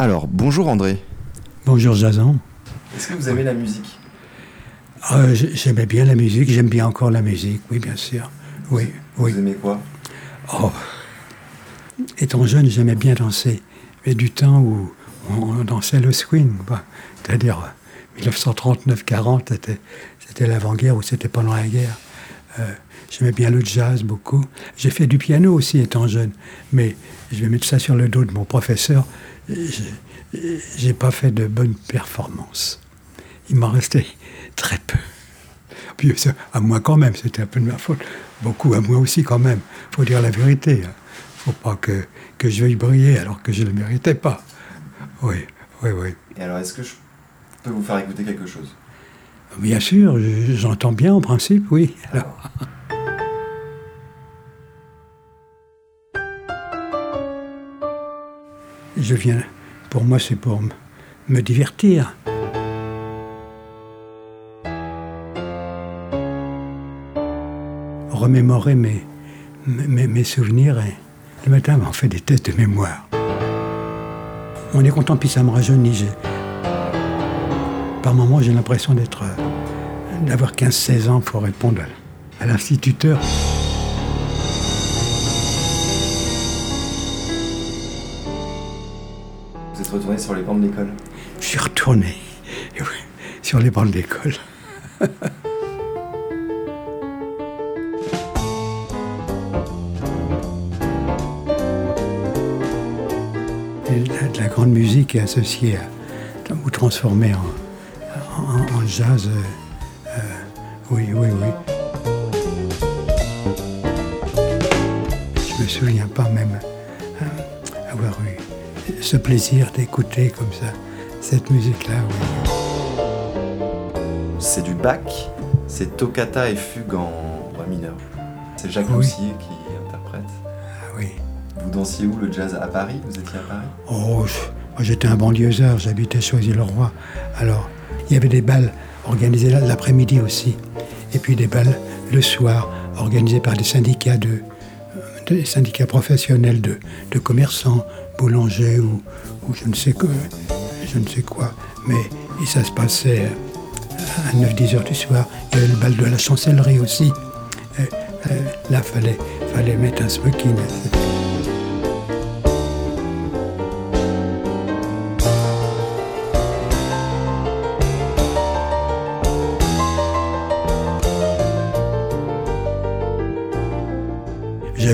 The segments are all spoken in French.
Alors, bonjour André. Bonjour Jason. Est-ce que vous aimez la musique? Ah, J'aimais bien la musique, j'aime bien encore la musique, oui, bien sûr. Oui, oui. Vous aimez quoi? Oh. Étant jeune, j'aimais bien danser. Mais du temps où on dansait le swing, bah, c'est-à-dire euh, 1939-40, c'était, c'était l'avant-guerre ou c'était pendant la guerre. Euh, j'aimais bien le jazz beaucoup. J'ai fait du piano aussi étant jeune, mais je vais mettre ça sur le dos de mon professeur. J'ai, pas fait de bonnes performances. Il m'en restait très peu. Puis à moi quand même, c'était un peu de ma faute. Beaucoup à moi aussi quand même. faut dire la vérité. hein. faut pas que, que je veuille briller alors que je ne le méritais pas. Oui, oui, oui. Et alors, est-ce que je peux vous faire écouter quelque chose? Bien sûr, je- j'entends bien en principe, oui. Alors, je viens, pour moi, c'est pour me divertir. Remémorer mes, souvenirs et le matin, on fait des tests de mémoire. On est content, puis ça me rajeunit. Par moments, j'ai l'impression d'être, d'avoir 15-16 ans pour répondre à l'instituteur. Êtes retourné sur les bancs de Je suis retourné sur les bancs de l'école. La, de la grande musique est associée à, ou transformée en jazz. euh, euh, oui, oui, oui. Je me souviens pas même euh, avoir eu ce plaisir d'écouter comme ça cette musique-là. Oui. C'est du Bach, c'est Toccata et Fugue en Roi mineur. C'est Jacques Oui. Roussier qui interprète. Ah oui. Vous dansiez où le jazz À Paris? Vous étiez à Paris? Oh, j'étais un banlieusard, j'habitais Choisy-le-Roi. Alors, il y avait des balles organisées l'après-midi aussi. Et puis des balles le soir, organisées par des syndicats de, syndicats professionnels de, de commerçants, boulangers ou, ou je ne sais quoi. Je ne sais quoi. Mais et ça se passait euh, à 9-10 heures du soir. Il y avait le bal de la chancellerie aussi. Euh, euh, là, fallait, fallait mettre un smoking.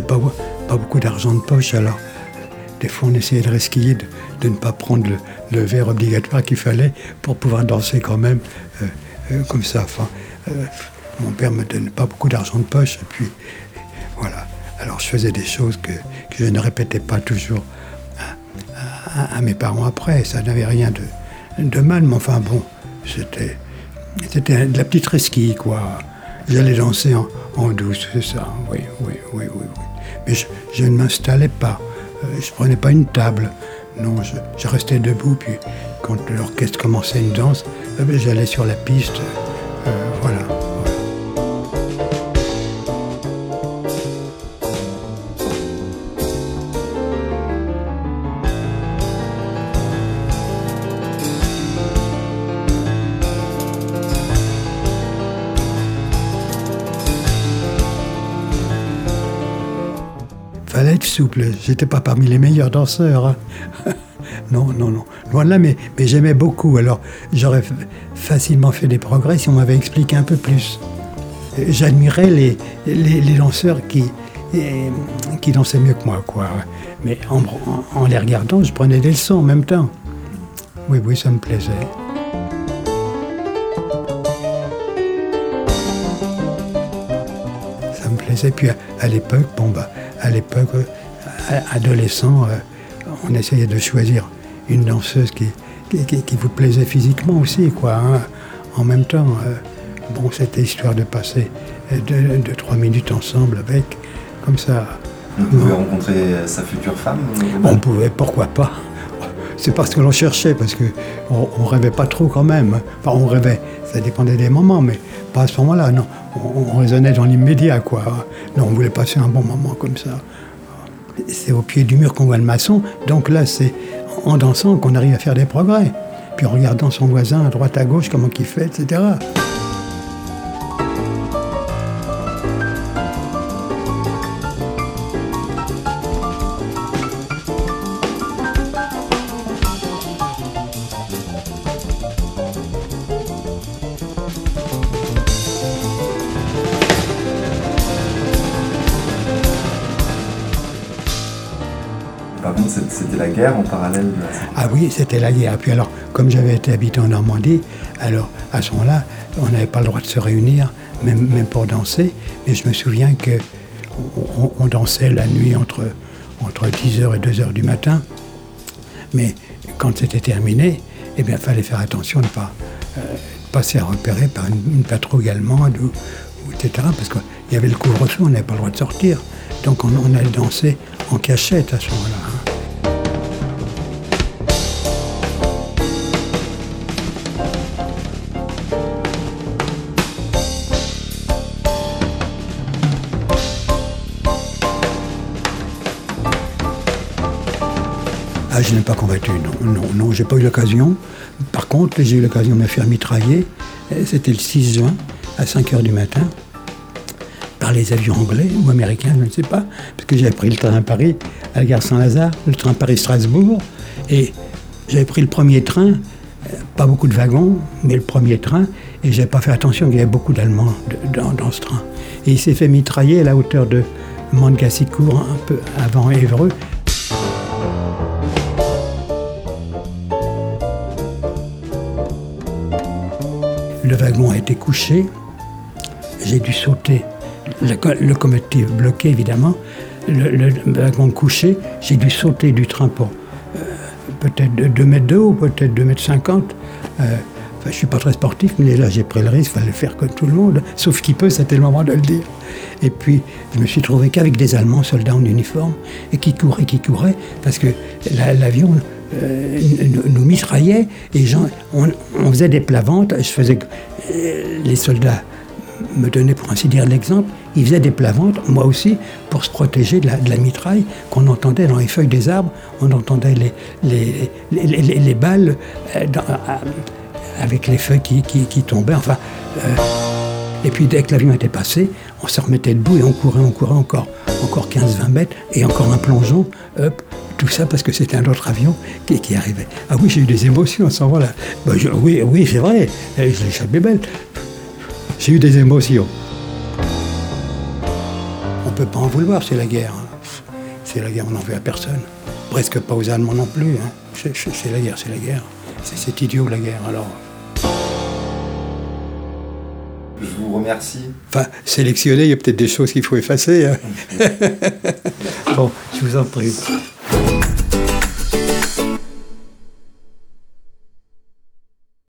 Pas, beaucoup d'argent de poche, alors des fois on essayait de resquiller, de, ne pas prendre le, verre obligatoire qu'il fallait pour pouvoir danser quand même euh, euh, comme ça. Enfin, euh, mon père me donnait pas beaucoup d'argent de poche, et puis voilà. Alors je faisais des choses que, je ne répétais pas toujours à, mes parents après. Ça n'avait rien de, mal, mais enfin bon, c'était de la petite resquille, quoi. J'allais danser en, douce, c'est ça, oui, oui, oui, oui. Mais je, ne m'installais pas, Euh, je prenais pas une table. Non, je, restais debout, puis quand l'orchestre commençait une danse, eh ben, j'allais sur la piste. Euh, voilà. Souple. J'étais pas parmi les meilleurs danseurs. hein. non, non, non. Loin de là, mais, mais j'aimais beaucoup. Alors, j'aurais facilement fait des progrès si on m'avait expliqué un peu plus. Et J'admirais les, les, danseurs qui, et, qui dansaient mieux que moi, quoi. Mais en, en- les regardant, je prenais des leçons en même temps. Oui, oui, ça me plaisait. ça me plaisait. Puis à, à l'époque, bon bah, à l'époque, euh, adolescent, euh, on essayait de choisir une danseuse qui, qui, qui- qui vous plaisait physiquement aussi, quoi. hein. En même temps, euh, bon, c'était histoire de passer euh, deux, deux, trois minutes ensemble avec, comme ça. Vous pouvez rencontrer sa future femme On pouvait, pourquoi pas. C'est parce que l'on cherchait, parce que on, on rêvait pas trop quand même. hein. Enfin, on rêvait, ça dépendait des moments, mais pas à ce moment-là, non. On, on raisonnait dans l'immédiat, quoi. Non, on voulait passer un bon moment comme ça. C'est au pied du mur qu'on voit le maçon. Donc là, c'est en dansant qu'on arrive à faire des progrès. Puis en regardant son voisin à droite à gauche, comment il fait, etc. C'était la guerre en parallèle Ah oui, c'était la guerre. Puis alors, comme j'avais été habité en Normandie, alors à ce moment-là, on n'avait pas le droit de se réunir, même, pour danser. Mais je me souviens que on, dansait la nuit entre, entre 10h et 2h du matin. Mais quand c'était terminé, eh bien, il fallait faire attention de ne pas, euh, pas se faire repérer par une, patrouille allemande ou, etc. Parce qu'il y avait le couvre-feu, on n'avait pas le droit de sortir. Donc on, on allait danser en cachette à ce moment-là. Ah, je n'ai pas combattu, non, non, non, j'ai pas eu l'occasion. Par contre, j'ai eu l'occasion de me faire mitrailler. C'était le 6 juin, à 5 heures du matin, par les avions anglais ou américains, je ne sais pas, parce que j'avais pris le train à Paris, à la gare Saint-Lazare, le train Paris-Strasbourg, et j'avais pris le premier train, euh, pas beaucoup de wagons, mais le premier train, et j'avais pas fait attention qu'il y avait beaucoup d'Allemands dans, dans ce train. Et il s'est fait mitrailler à la hauteur de Mangassicourt, un peu avant Évreux, Wagon a été couché. J'ai dû sauter. Le co- locomotive bloquée, évidemment. Le, le wagon couché, j'ai dû sauter du train pour euh, peut-être 2 mètres de haut, peut-être 2 mètres 50. Euh, je ne suis pas très sportif, mais là, j'ai pris le risque, il fallait le faire comme tout le monde. Sauf qui peut, c'était le moment de le dire. Et puis, je me suis trouvé qu'avec des Allemands, soldats en uniforme, et qui couraient, qui couraient, parce que la- l'avion euh, nous, nous mitraillait, et on, faisait des plavantes. Je faisais, euh, les soldats me donnaient, pour ainsi dire, l'exemple. Ils faisaient des plavantes, moi aussi, pour se protéger de la, mitraille qu'on entendait dans les feuilles des arbres. On entendait les, les, les, les- les- les balles euh, avec les feuilles qui, qui- tombaient. Enfin, et puis dès que l'avion était passé, on se remettait debout et on courait, on courait encore, encore 15-20 mètres et encore un plongeon, hop, tout ça parce que c'était un autre avion qui, qui arrivait. Ah oui, j'ai eu des émotions à ce moment-là. Je- oui, oui, c'est vrai, Eh, je l'ai belle. J'ai eu des émotions. On peut pas en vouloir, c'est la guerre. hein. C'est la guerre, on n'en veut à personne. Presque pas aux Allemands non plus. hein. C'est la guerre, c'est la guerre. C'est c'est idiot la guerre, alors. Je vous remercie. Enfin, sélectionner, il y a peut-être des choses qu'il faut effacer. hein. bon, je vous en prie.